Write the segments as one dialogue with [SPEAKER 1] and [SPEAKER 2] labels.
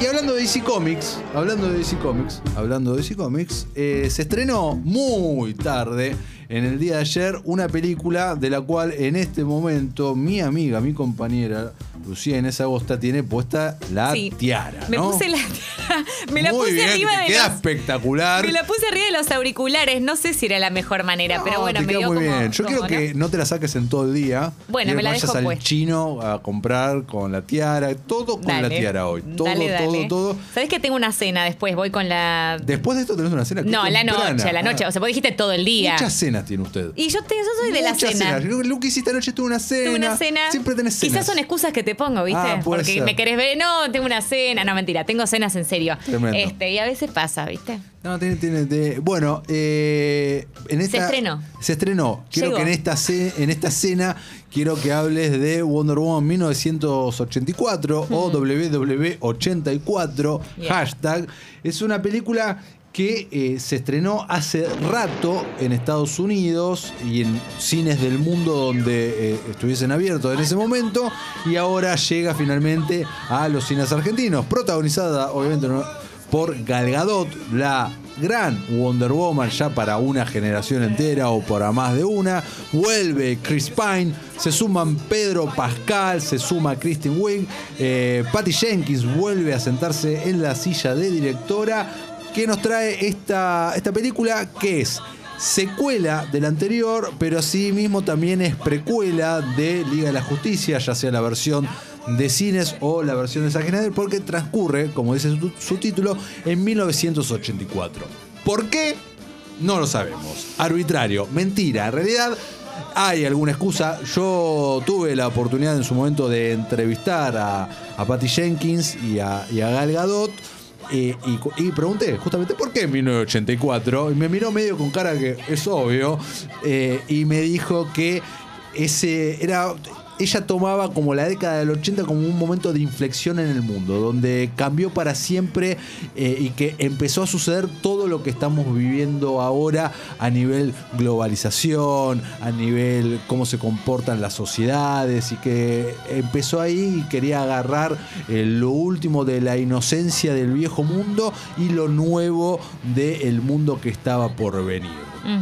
[SPEAKER 1] Y hablando de DC Comics, hablando de DC Comics, hablando de DC Comics, eh, se estrenó muy tarde en el día de ayer una película de la cual en este momento mi amiga, mi compañera Lucía Inés Agosta tiene puesta la
[SPEAKER 2] Sí.
[SPEAKER 1] tiara.
[SPEAKER 2] Me puse la tiara. Me la
[SPEAKER 1] Muy
[SPEAKER 2] puse
[SPEAKER 1] bien,
[SPEAKER 2] arriba de
[SPEAKER 1] queda
[SPEAKER 2] los.
[SPEAKER 1] espectacular.
[SPEAKER 2] Me la puse arriba de los auriculares. No sé si era la mejor manera, pero
[SPEAKER 1] No,
[SPEAKER 2] bueno,
[SPEAKER 1] te
[SPEAKER 2] me
[SPEAKER 1] queda
[SPEAKER 2] dio
[SPEAKER 1] muy
[SPEAKER 2] como.
[SPEAKER 1] bien. Yo
[SPEAKER 2] como,
[SPEAKER 1] quiero que
[SPEAKER 2] ¿no?
[SPEAKER 1] no te la saques en todo el día.
[SPEAKER 2] Bueno, me la
[SPEAKER 1] vayas
[SPEAKER 2] dejo
[SPEAKER 1] al
[SPEAKER 2] puesta.
[SPEAKER 1] chino a comprar con la tiara, todo con la tiara hoy. Todo,
[SPEAKER 2] dale, dale.
[SPEAKER 1] todo, todo.
[SPEAKER 2] ¿Sabés que tengo una cena después? Voy con la.
[SPEAKER 1] Después de esto tenés una cena.
[SPEAKER 2] no, la
[SPEAKER 1] temprana.
[SPEAKER 2] noche, la noche.
[SPEAKER 1] Ah,
[SPEAKER 2] O sea, vos dijiste todo el día.
[SPEAKER 1] Muchas cenas tiene usted.
[SPEAKER 2] Y yo, te, yo soy de la cena.
[SPEAKER 1] cenas. Yo, Lu, que hiciste anoche tuve una cena.
[SPEAKER 2] Tuve una cena.
[SPEAKER 1] Siempre tenés cenas.
[SPEAKER 2] Quizás son excusas que te pongo, ¿viste?
[SPEAKER 1] Ah,
[SPEAKER 2] Porque
[SPEAKER 1] ser.
[SPEAKER 2] me querés ver. No, tengo una cena. No, mentira. Tengo cenas en serio.
[SPEAKER 1] Tremendo.
[SPEAKER 2] Este, y a veces pasa, ¿viste?
[SPEAKER 1] No, tiene, tiene, tiene- Bueno, eh, en esta.
[SPEAKER 2] estrenó.
[SPEAKER 1] Se estrenó. Quiero
[SPEAKER 2] Llegó.
[SPEAKER 1] que en esta, en esta cena quiero que hables de Wonder Woman 1984 o WW84
[SPEAKER 2] Bien.
[SPEAKER 1] hashtag. Es una película que eh, se estrenó hace rato en Estados Unidos y en cines del mundo donde eh, estuviesen abiertos en ese momento y ahora llega finalmente a los cines argentinos, protagonizada obviamente por Gal Gadot, la gran Wonder Woman ya para una generación entera o para más de una. Vuelve Chris Pine, se suman Pedro Pascal, se suma Kristen Wiig, eh, Patty Jenkins vuelve a sentarse en la silla de directora. Que nos trae esta, esta película? Que es secuela del anterior, pero sí mismo también es precuela de Liga de la Justicia, ya sea la versión de cines o la versión de Zack Snyder, porque transcurre, como dice su, título, en 1984. ¿Por qué? No lo sabemos. Arbitrario, mentira. En realidad hay alguna excusa. Yo tuve la oportunidad en su momento de entrevistar a, a Patty Jenkins y a Gal Gadot. Y pregunté justamente por qué en 1984 y me miró medio con cara que es obvio eh, y me dijo que ese era ella tomaba como la década del 80 como un momento de inflexión en el mundo, donde cambió para siempre eh, y que empezó a suceder todo lo que estamos viviendo ahora a nivel globalización, a nivel cómo se comportan las sociedades y que empezó ahí y quería agarrar eh, lo último de la inocencia del viejo mundo y lo nuevo del mundo que estaba por venir.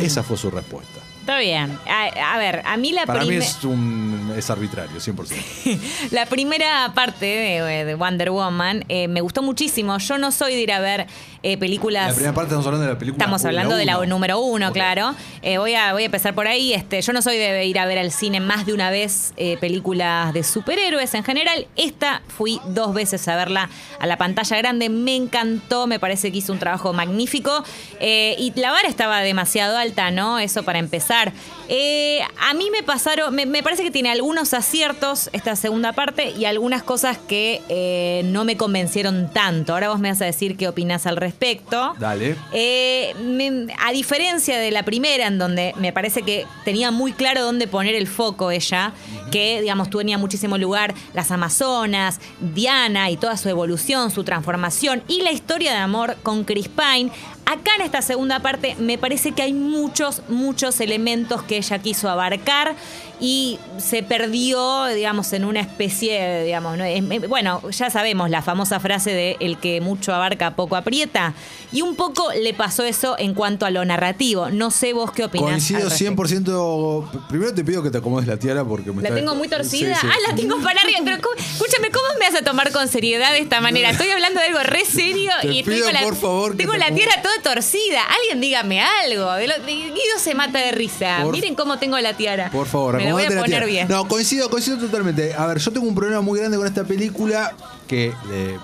[SPEAKER 1] Esa fue su respuesta.
[SPEAKER 2] Está bien. A, a ver, a mí la
[SPEAKER 1] Para mí
[SPEAKER 2] primera.
[SPEAKER 1] es, un, es arbitrario, 100%.
[SPEAKER 2] La primera parte de, de Wonder Woman eh, me gustó muchísimo. Yo no soy de ir a ver eh, películas.
[SPEAKER 1] La primera parte estamos hablando de la película.
[SPEAKER 2] Estamos hablando de la
[SPEAKER 1] uno.
[SPEAKER 2] número uno, claro. Eh, voy, a, voy a empezar por ahí. Este, yo no soy de ir a ver al cine más de una vez eh, películas de superhéroes en general. Esta fui dos veces a verla a la pantalla grande. Me encantó, me parece que hizo un trabajo magnífico. Eh, y la vara estaba demasiado alta, ¿no? Eso para empezar. Eh, a mí me pasaron, me, me parece que tiene algunos aciertos esta segunda parte y algunas cosas que eh, no me convencieron tanto. Ahora vos me vas a decir qué opinás al respecto.
[SPEAKER 1] Dale.
[SPEAKER 2] Eh, me- a diferencia de la primera, en donde me parece que tenía muy claro dónde poner el foco ella, que, digamos, tenía muchísimo lugar las Amazonas, Diana y toda su evolución, su transformación y la historia de amor con Chris Pine. Acá en esta segunda parte me parece que hay muchos, muchos elementos que ella quiso abarcar y se perdió, digamos, en una especie, digamos, ¿no? Bueno, ya sabemos la famosa frase de el que mucho abarca, poco aprieta. Y un poco le pasó eso en cuanto a lo narrativo. No sé vos qué opinás.
[SPEAKER 1] Coincido
[SPEAKER 2] al respecto.
[SPEAKER 1] 100%. Primero te pido que te acomodes la tiara porque me
[SPEAKER 2] La
[SPEAKER 1] está-
[SPEAKER 2] tengo muy torcida.
[SPEAKER 1] Sí, sí.
[SPEAKER 2] Ah, la tengo para arriba. Pero ¿cómo- escúchame, ¿cómo me vas a tomar con seriedad de esta manera? Estoy hablando de algo re serio
[SPEAKER 1] Te
[SPEAKER 2] y
[SPEAKER 1] pido,
[SPEAKER 2] tengo la,
[SPEAKER 1] por favor,
[SPEAKER 2] tengo
[SPEAKER 1] te
[SPEAKER 2] la
[SPEAKER 1] pongas-
[SPEAKER 2] tierra torcida. Alguien dígame algo. De lo- de- Guido se mata de risa.
[SPEAKER 1] Por-
[SPEAKER 2] Miren cómo tengo la tiara.
[SPEAKER 1] Por favor,
[SPEAKER 2] me la voy a
[SPEAKER 1] acomódate la
[SPEAKER 2] poner
[SPEAKER 1] tiara.
[SPEAKER 2] bien.
[SPEAKER 1] No, coincido, coincido totalmente. A ver, yo tengo un problema muy grande con esta película que eh,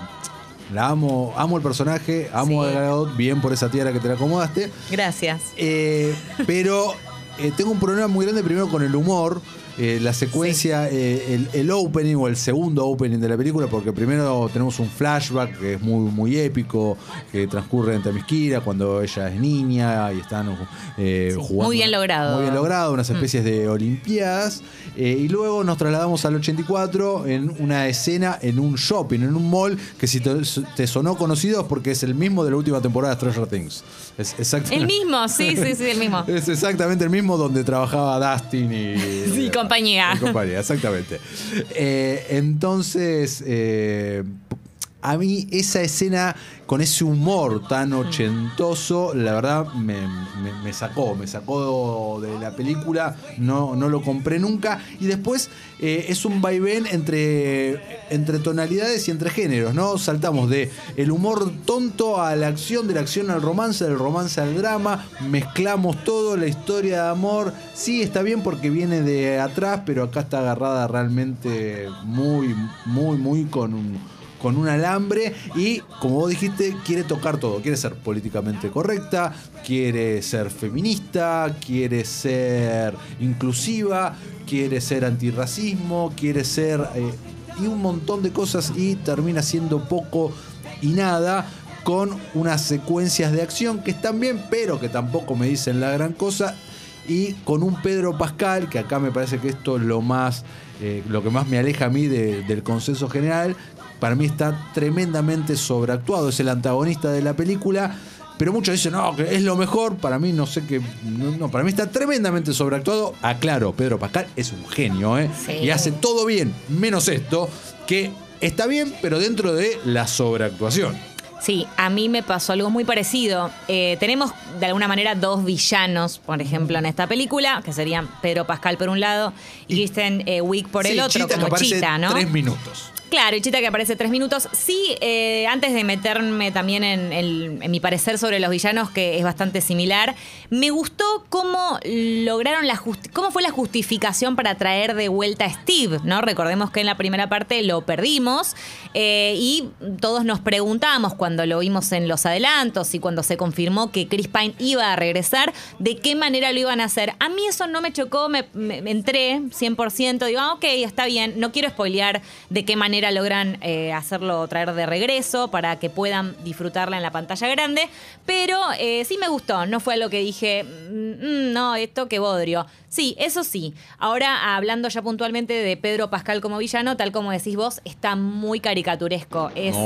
[SPEAKER 1] la amo, amo el personaje, amo
[SPEAKER 2] Sí.
[SPEAKER 1] a Gadot, bien por esa tiara que te la acomodaste.
[SPEAKER 2] Gracias.
[SPEAKER 1] Eh, pero eh, tengo un problema muy grande primero con el humor. Eh, la secuencia, eh, el, el opening o el segundo opening de la película, porque primero tenemos un flashback que es muy, muy épico, que transcurre en Temisquira cuando ella es niña y están eh, jugando.
[SPEAKER 2] muy bien logrado.
[SPEAKER 1] Muy bien logrado, unas especies de Olimpiadas. y luego nos trasladamos al 84 en una escena en un shopping, en un mall, que si te, te sonó conocido es porque es el mismo de la última temporada de Stranger Things. Es exactamente.
[SPEAKER 2] El mismo, sí, sí, sí, el mismo.
[SPEAKER 1] Es exactamente el mismo donde trabajaba Dustin y.
[SPEAKER 2] Sí, compañía.
[SPEAKER 1] y compañía, exactamente. Eh, entonces. eh, a mí esa escena con ese humor tan ochentoso, la verdad me, sacó, me sacó de la película, no, no lo compré nunca. Y después eh, es un vaivén entre, entre tonalidades y entre géneros, ¿no? Saltamos de el humor tonto a la acción, de la acción al romance, del romance al drama, mezclamos todo, la historia de amor. Sí, está bien porque viene de atrás, pero acá está agarrada realmente muy, muy, muy con un con un alambre y, como vos dijiste, quiere tocar todo. Quiere ser políticamente correcta, quiere ser feminista, quiere ser inclusiva, quiere ser antirracismo, quiere ser... eh, y un montón de cosas y termina siendo poco y nada con unas secuencias de acción que están bien, pero que tampoco me dicen la gran cosa y con un Pedro Pascal, que acá me parece que esto es lo más, eh, lo que más me aleja a mí de- del consenso general, para mí está tremendamente sobreactuado, es el antagonista de la película, pero muchos dicen, no, que es lo mejor, para mí no sé qué, no, para mí está tremendamente sobreactuado, aclaro, Pedro Pascal es un genio, ¿eh?
[SPEAKER 2] Sí.
[SPEAKER 1] y hace todo bien, menos esto, que está bien, pero dentro de la sobreactuación.
[SPEAKER 2] Sí, a mí me pasó algo muy parecido. Eh, tenemos de alguna manera dos villanos, por ejemplo, en esta película, que serían Pedro Pascal por un lado y Kristen eh, Wiig por el otro,
[SPEAKER 1] Chita
[SPEAKER 2] como Chita, ¿no?
[SPEAKER 1] Tres minutos.
[SPEAKER 2] Claro, Chita que aparece tres minutos. Sí, eh, antes de meterme también en, mi parecer sobre los villanos, que es bastante similar, me gustó cómo lograron la cómo fue la justificación para traer de vuelta a Steve, ¿no? Recordemos que en la primera parte lo perdimos eh, y todos nos preguntábamos cuando lo vimos en los adelantos y cuando se confirmó que Chris Pine iba a regresar, de qué manera lo iban a hacer. A mí eso no me chocó, me- me entré 100%, digo, ah, ok, está bien, no quiero spoilear de qué manera logran eh, hacerlo traer de regreso para que puedan disfrutarla en la pantalla grande, pero eh, sí me gustó, no fue lo que dije, "Mm, mm, no, esto qué bodrio. Sí, eso sí. Ahora, hablando ya puntualmente de Pedro Pascal como villano, tal como decís vos, está muy caricaturesco. Es,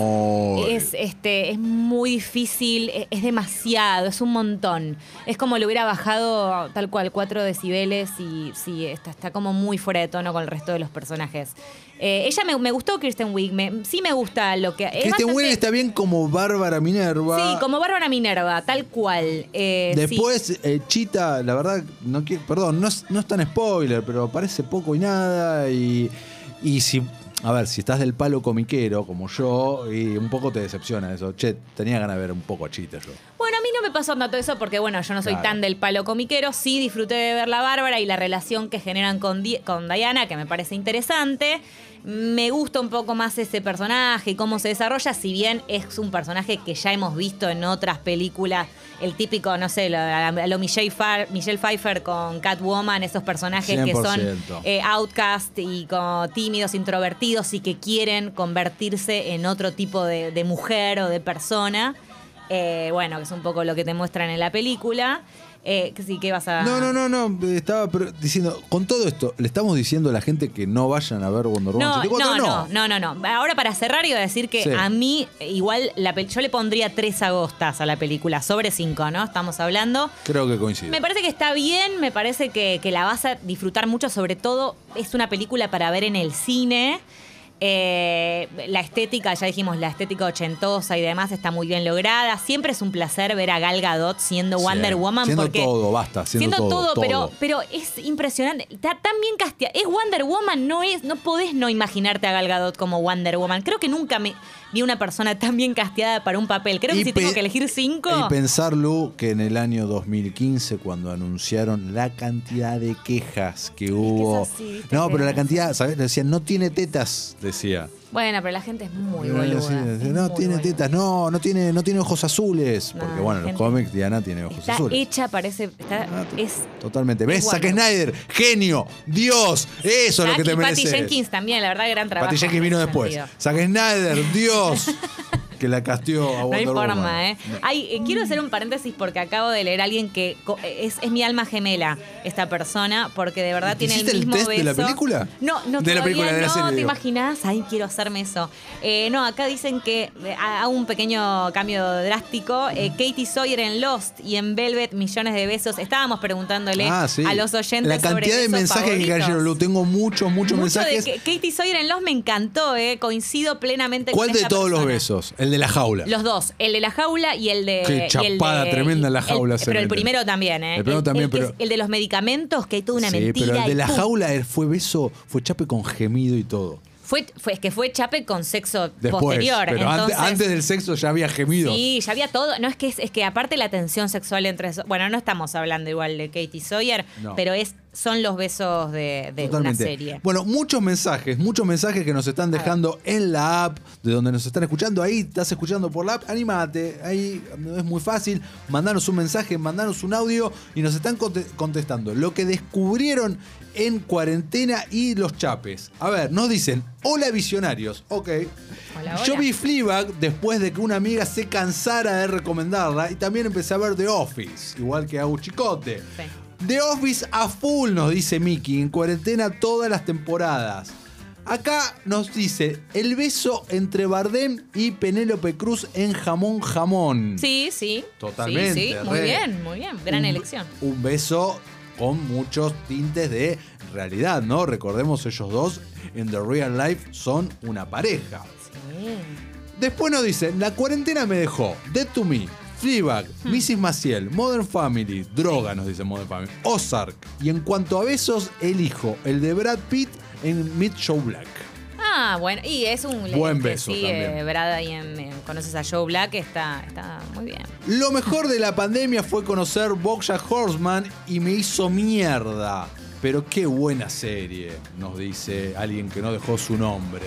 [SPEAKER 2] es, este, es muy difícil, es, es demasiado, es un montón. Es como le hubiera bajado tal cual 4 decibeles y sí, está, está como muy fuera de tono con el resto de los personajes. Eh, ella me, me gustó Kristen Wiig, me- sí me gusta lo que... es
[SPEAKER 1] Kristen
[SPEAKER 2] bastante-
[SPEAKER 1] Wiig está bien como Bárbara Minerva.
[SPEAKER 2] Sí, como Bárbara Minerva, tal cual. Eh, sí.
[SPEAKER 1] Después, eh, Chita, la verdad, no quiero, perdón, no es, no es tan spoiler, pero parece poco y nada. Y, y si, a ver, si estás del palo comiquero, como yo, y un poco te decepciona eso. Che, tenía ganas de ver un poco a Chita yo.
[SPEAKER 2] Bueno, pasó tanto eso porque, bueno, yo no soy
[SPEAKER 1] Claro.
[SPEAKER 2] tan del palo comiquero. Sí disfruté de ver la Bárbara y la relación que generan con, Di- con Diana, que me parece interesante. Me gusta un poco más ese personaje y cómo se desarrolla, si bien es un personaje que ya hemos visto en otras películas. El típico, no sé, lo, lo Michelle, Michelle Pfeiffer con Catwoman, esos personajes que son
[SPEAKER 1] 100%.
[SPEAKER 2] eh, outcast y como tímidos, introvertidos y que quieren convertirse en otro tipo de, de mujer o de persona. Eh, bueno, que es un poco lo que te muestran en la película. Eh, sí, que vas a.
[SPEAKER 1] No, no, no, no. Estaba diciendo, con todo esto, ¿le estamos diciendo a la gente que no vayan a ver Wonder Woman
[SPEAKER 2] No,
[SPEAKER 1] 84?
[SPEAKER 2] no, no, no, no, no. Ahora para cerrar iba a decir que
[SPEAKER 1] Sí.
[SPEAKER 2] a mí igual la yo le pondría tres agostas a la película, sobre cinco, ¿no? Estamos hablando.
[SPEAKER 1] Creo que coincide.
[SPEAKER 2] Me parece que está bien, me parece que, que la vas a disfrutar mucho, sobre todo es una película para ver en el cine. Eh, la estética, ya dijimos, la estética ochentosa y demás está muy bien lograda. Siempre es un placer ver a Gal Gadot siendo Wonder
[SPEAKER 1] Sí,
[SPEAKER 2] Woman.
[SPEAKER 1] siendo
[SPEAKER 2] porque,
[SPEAKER 1] todo, basta, siendo todo, todo.
[SPEAKER 2] Pero, pero es impresionante. Está tan bien casteada. Es Wonder Woman, no es, no podés no imaginarte a Gal Gadot como Wonder Woman. Creo que nunca me vi una persona tan bien casteada para un papel. Creo que si tengo que elegir cinco.
[SPEAKER 1] Y pensar, Lu, que en el año 2015, cuando anunciaron la cantidad de quejas que hubo.
[SPEAKER 2] sí, viste
[SPEAKER 1] no,
[SPEAKER 2] que-
[SPEAKER 1] pero la cantidad, ¿sabes? Decían, no tiene tetas, decía.
[SPEAKER 2] Bueno, pero la gente es muy
[SPEAKER 1] Eh,
[SPEAKER 2] boluda.
[SPEAKER 1] sí,
[SPEAKER 2] es
[SPEAKER 1] no
[SPEAKER 2] muy
[SPEAKER 1] tiene
[SPEAKER 2] boluda.
[SPEAKER 1] tetas, no, no tiene, no tiene ojos azules.
[SPEAKER 2] No,
[SPEAKER 1] Porque bueno, en los cómics Diana tiene ojos
[SPEAKER 2] Está
[SPEAKER 1] azules.
[SPEAKER 2] hecha, parece. está-
[SPEAKER 1] Ah,
[SPEAKER 2] es.
[SPEAKER 1] Totalmente. ¿Ves?
[SPEAKER 2] es
[SPEAKER 1] Zack Snyder, genio, Dios, eso es lo que te
[SPEAKER 2] y Patty. Jenkins también, la verdad, gran trabajo.
[SPEAKER 1] Patty
[SPEAKER 2] en
[SPEAKER 1] Jenkins vino después. Zack Snyder, Dios. Adiós que la casteó a
[SPEAKER 2] No hay
[SPEAKER 1] Wonder Woman.
[SPEAKER 2] forma, ¿eh? Ay, eh, quiero hacer un paréntesis porque acabo de leer a alguien que co- es, es mi alma gemela, esta persona, porque de verdad tiene el
[SPEAKER 1] ¿Hiciste el
[SPEAKER 2] mismo
[SPEAKER 1] test de la
[SPEAKER 2] beso.
[SPEAKER 1] película?
[SPEAKER 2] No, no,
[SPEAKER 1] De la
[SPEAKER 2] todavía
[SPEAKER 1] película, de la
[SPEAKER 2] no,
[SPEAKER 1] serie,
[SPEAKER 2] ¿te
[SPEAKER 1] digo.
[SPEAKER 2] imaginas? Ay, quiero hacerme eso. Eh, no, acá dicen que eh, hago un pequeño cambio drástico. Eh, Katie Sawyer en Lost y en Velvet, millones de besos. Estábamos preguntándole
[SPEAKER 1] Ah, sí.
[SPEAKER 2] a los oyentes
[SPEAKER 1] La
[SPEAKER 2] sobre
[SPEAKER 1] cantidad de
[SPEAKER 2] besos
[SPEAKER 1] mensajes que
[SPEAKER 2] favoritos.
[SPEAKER 1] cayeron, lo tengo muchos, muchos
[SPEAKER 2] Mucho de
[SPEAKER 1] mensajes.
[SPEAKER 2] que- Katie Sawyer en Lost me encantó, eh. coincido plenamente
[SPEAKER 1] ¿Cuál
[SPEAKER 2] con
[SPEAKER 1] de
[SPEAKER 2] esta
[SPEAKER 1] todos los
[SPEAKER 2] persona.
[SPEAKER 1] besos? El de la jaula.
[SPEAKER 2] Los dos, el de la jaula y el de.
[SPEAKER 1] Qué
[SPEAKER 2] el
[SPEAKER 1] chapada
[SPEAKER 2] de-
[SPEAKER 1] tremenda en la
[SPEAKER 2] el-
[SPEAKER 1] jaula se
[SPEAKER 2] pero el primero también, ¿eh?
[SPEAKER 1] El primero también,
[SPEAKER 2] que
[SPEAKER 1] pero-
[SPEAKER 2] el de los medicamentos, que hay toda una
[SPEAKER 1] sí,
[SPEAKER 2] mentira.
[SPEAKER 1] pero el de la
[SPEAKER 2] ¡pum!
[SPEAKER 1] jaula fue beso, fue chape con gemido y todo.
[SPEAKER 2] Fue, fue, es que fue chape con sexo
[SPEAKER 1] Después.
[SPEAKER 2] posterior.
[SPEAKER 1] pero antes,
[SPEAKER 2] entonces,
[SPEAKER 1] antes del sexo ya había gemido.
[SPEAKER 2] Sí, ya había todo. No, es que, es, es que aparte la tensión sexual entre. Bueno, no estamos hablando igual de Katie Sawyer,
[SPEAKER 1] No.
[SPEAKER 2] pero es, son los besos de, de una serie.
[SPEAKER 1] Bueno, muchos mensajes, muchos mensajes que nos están dejando en la app, de donde nos están escuchando. Ahí estás escuchando por la app, animate. Ahí es muy fácil. Mandanos un mensaje, mandanos un audio y nos están conte- contestando. Lo que descubrieron en cuarentena y los chapes. A ver, nos dicen, hola visionarios. Ok.
[SPEAKER 2] Hola,
[SPEAKER 1] Yo
[SPEAKER 2] hola.
[SPEAKER 1] vi Fleabag después de que una amiga se cansara de recomendarla y también empecé a ver The Office, igual que a Chicote.
[SPEAKER 2] Sí.
[SPEAKER 1] The Office a full, nos dice Mickey, en cuarentena todas las temporadas. Acá nos dice el beso entre Bardem y Penélope Cruz en Jamón Jamón.
[SPEAKER 2] Sí, sí.
[SPEAKER 1] Totalmente,
[SPEAKER 2] Sí, sí, muy
[SPEAKER 1] re.
[SPEAKER 2] bien, muy bien. Gran
[SPEAKER 1] Un-
[SPEAKER 2] elección.
[SPEAKER 1] Un beso con muchos tintes de realidad, ¿no? Recordemos, ellos dos en The Real Life son una pareja.
[SPEAKER 2] Sí.
[SPEAKER 1] Después nos dicen, la cuarentena me dejó Dead to Me, Fleabag,
[SPEAKER 2] Hmm.
[SPEAKER 1] Mrs. Maciel, Modern Family, Droga nos dice Modern Family, Ozark. Y en cuanto a besos, elijo el de Brad Pitt en Mid Show Black.
[SPEAKER 2] Ah, bueno, y es un
[SPEAKER 1] Buen beso
[SPEAKER 2] sí,
[SPEAKER 1] también.
[SPEAKER 2] eh, Brad ahí en, en Conoces a Joe Black, está, está muy bien.
[SPEAKER 1] Lo mejor de la pandemia fue conocer Bojack Horseman y me hizo mierda. Pero qué buena serie, nos dice alguien que no dejó su nombre.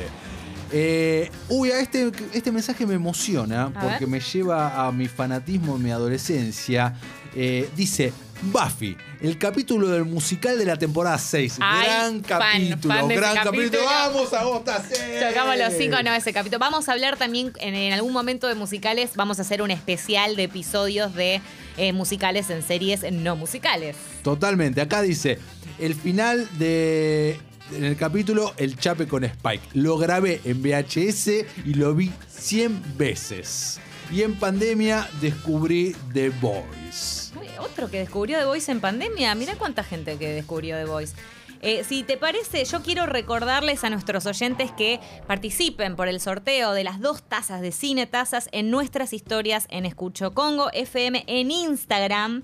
[SPEAKER 1] Eh, uy, a este, este mensaje me emociona
[SPEAKER 2] A
[SPEAKER 1] porque
[SPEAKER 2] ver.
[SPEAKER 1] me lleva a mi fanatismo en mi adolescencia. Eh, dice, Buffy, el capítulo del musical de la temporada 6.
[SPEAKER 2] Ay,
[SPEAKER 1] gran capítulo,
[SPEAKER 2] fan
[SPEAKER 1] gran capítulo.
[SPEAKER 2] capítulo.
[SPEAKER 1] Vamos a Gota
[SPEAKER 2] Tocamos los cinco, no, ese capítulo. Vamos a hablar también en, en algún momento de musicales. Vamos a hacer un especial de episodios de eh, musicales en series no musicales.
[SPEAKER 1] Totalmente. Acá dice, el final de... En el capítulo El Chape con Spike. Lo grabé en VHS y lo vi 100 veces. Y en pandemia descubrí The Voice.
[SPEAKER 2] Otro que descubrió The Voice en pandemia. Mira cuánta gente que descubrió The Voice. Eh, si te parece, yo quiero recordarles a nuestros oyentes que participen por el sorteo de las dos tazas de cine tazas en nuestras historias en Escucho Congo FM en Instagram.